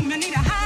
room, you need a high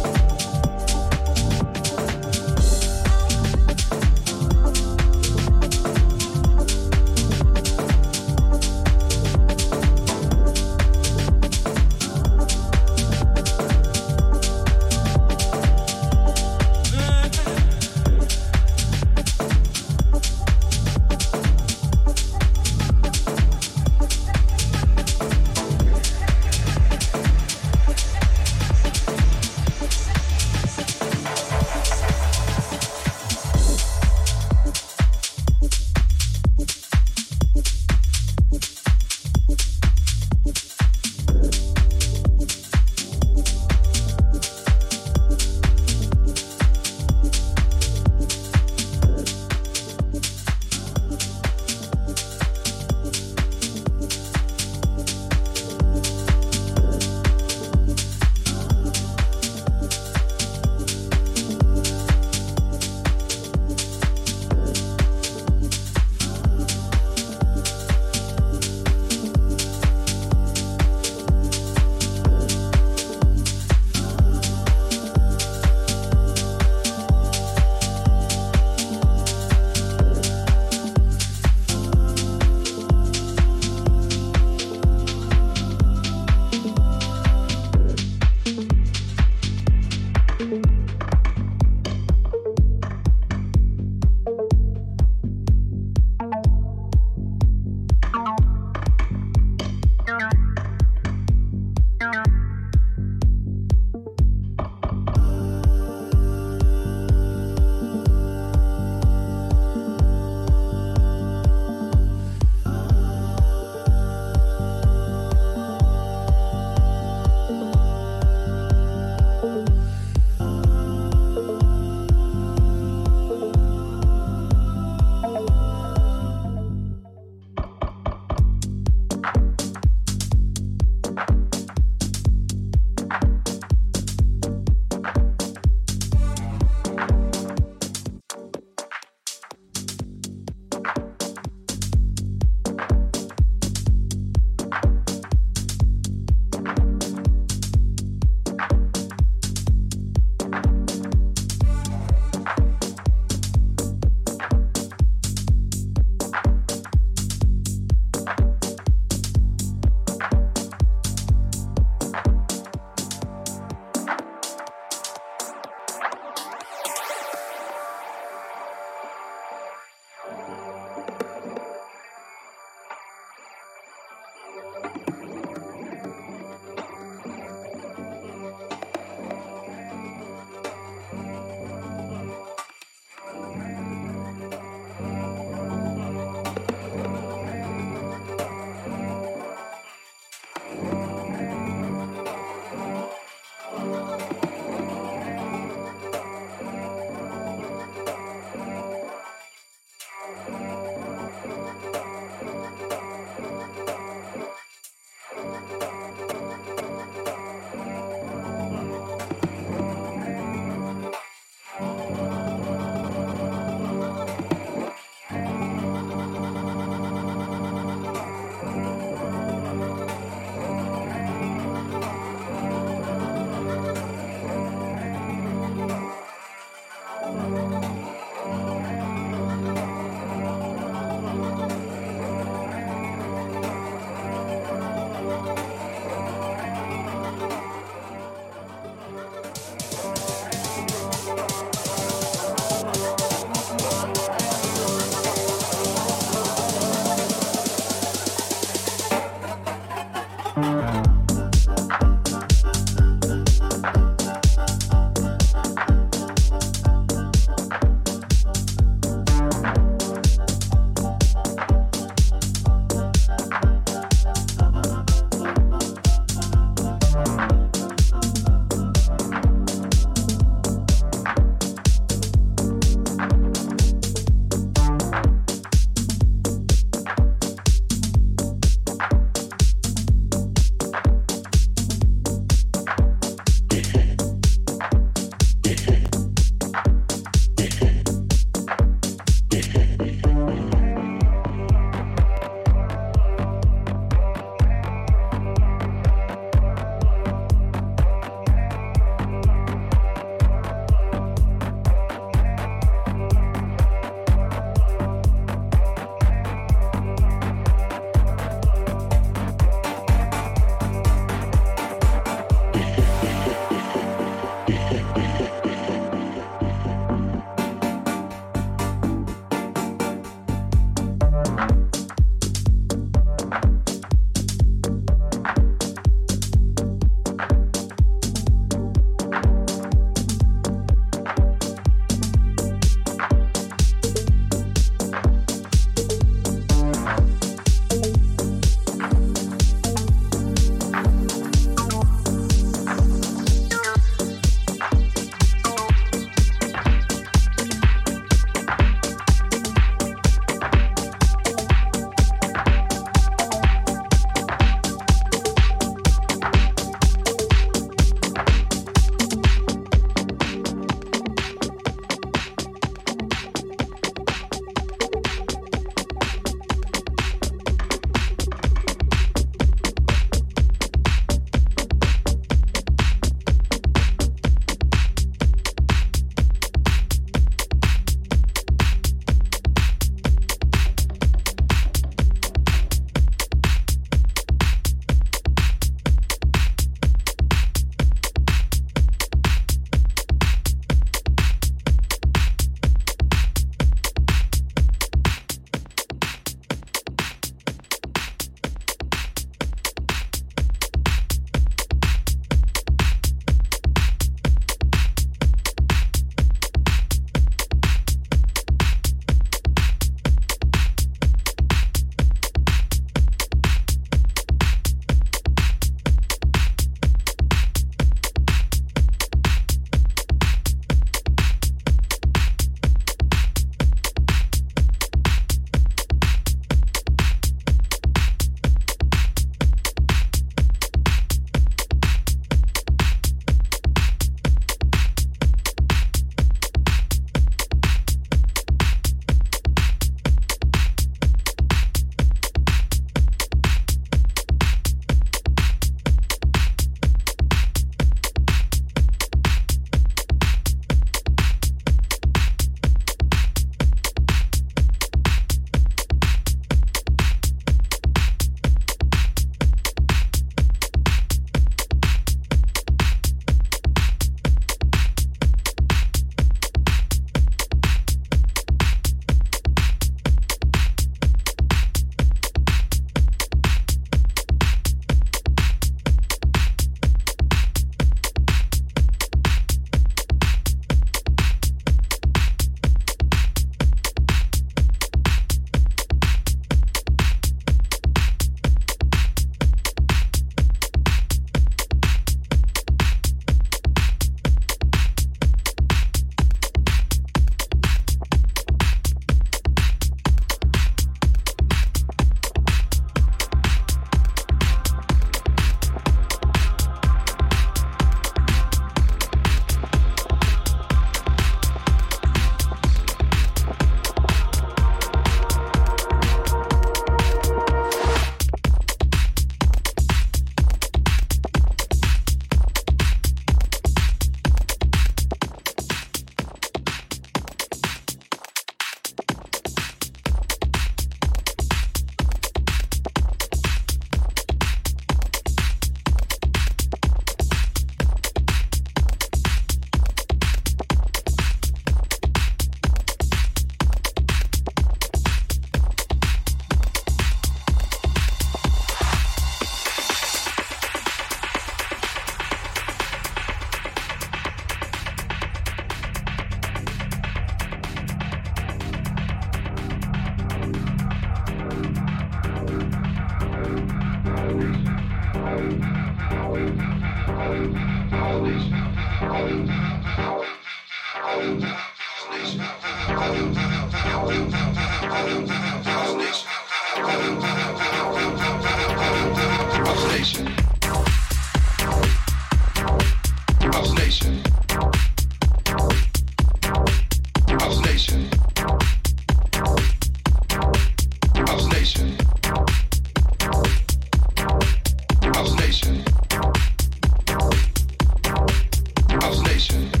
House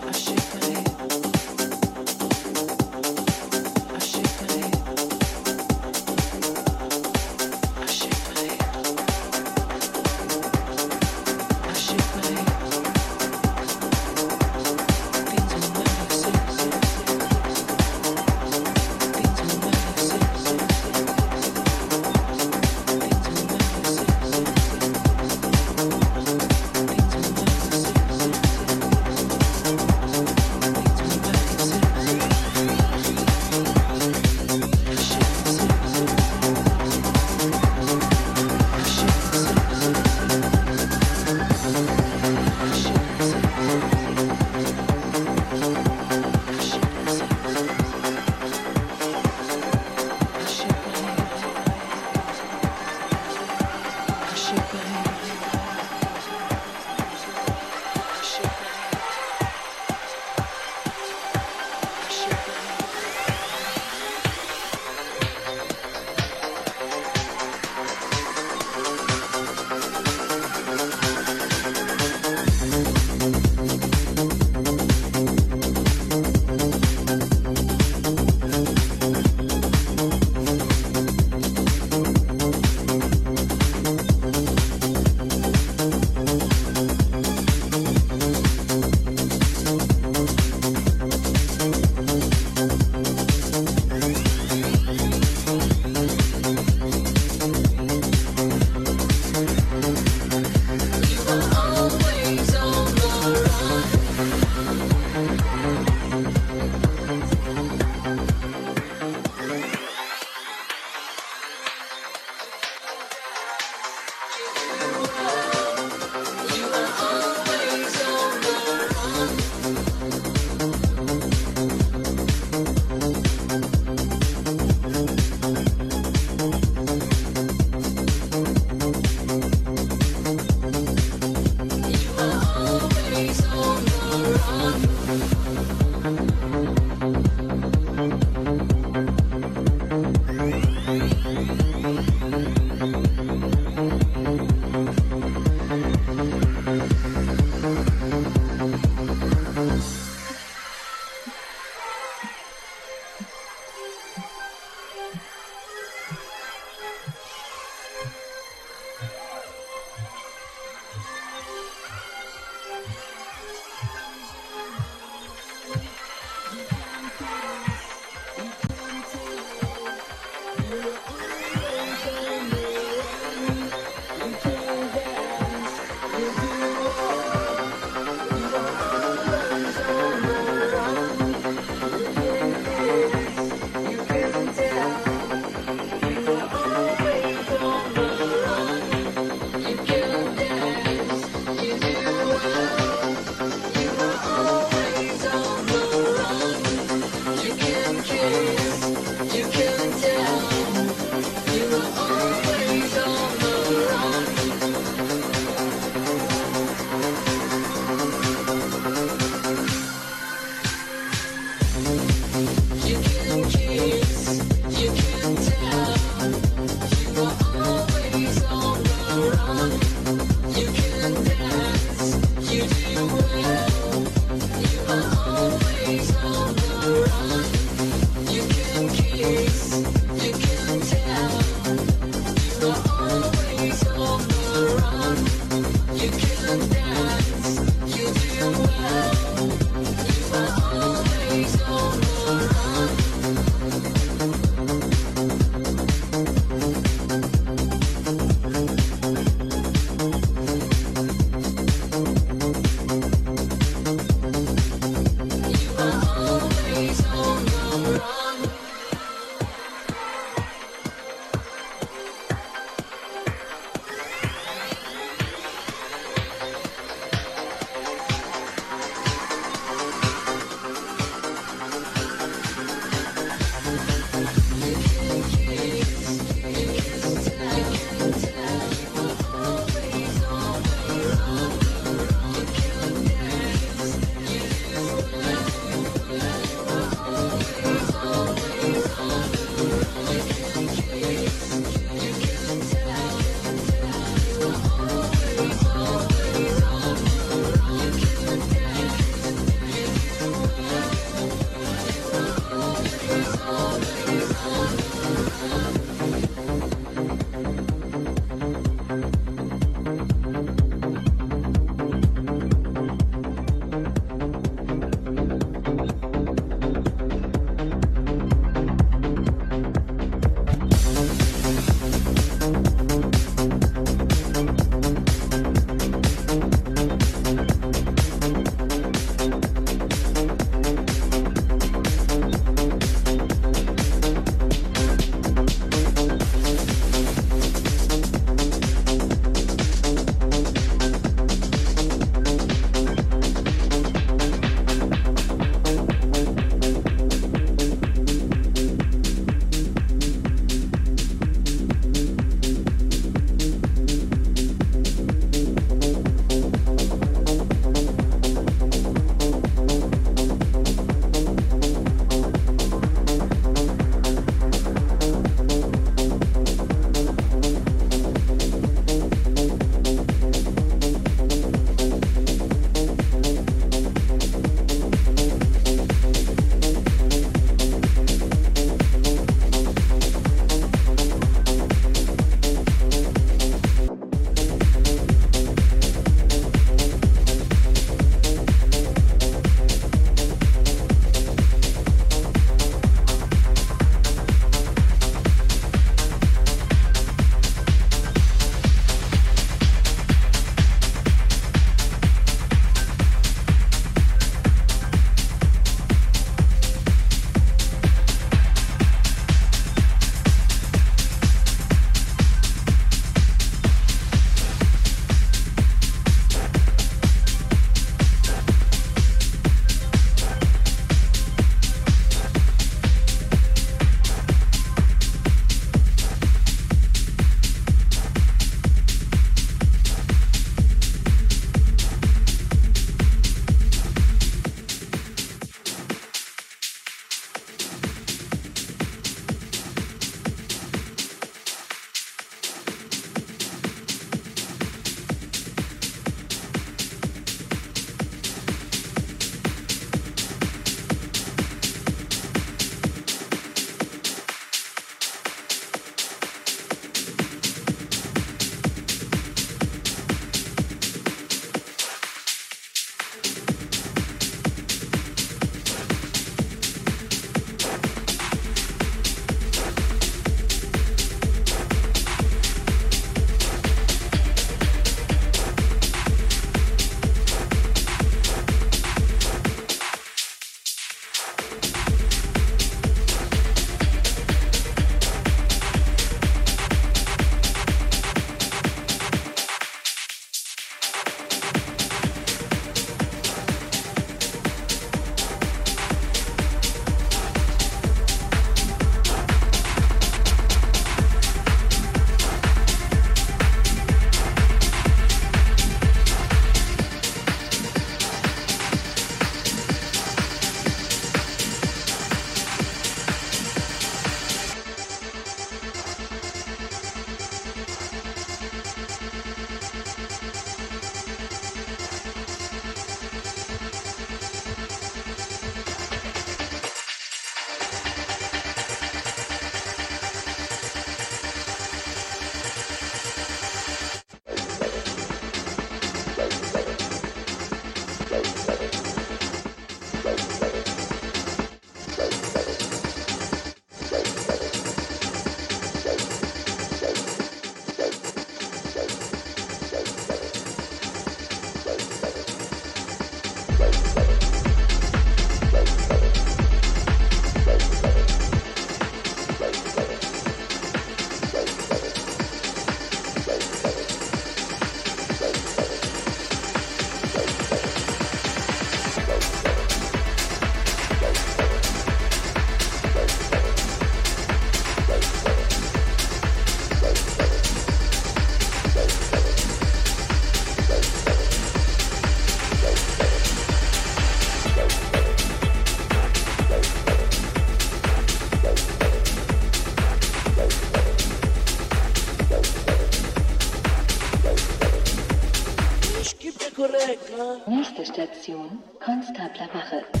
白百合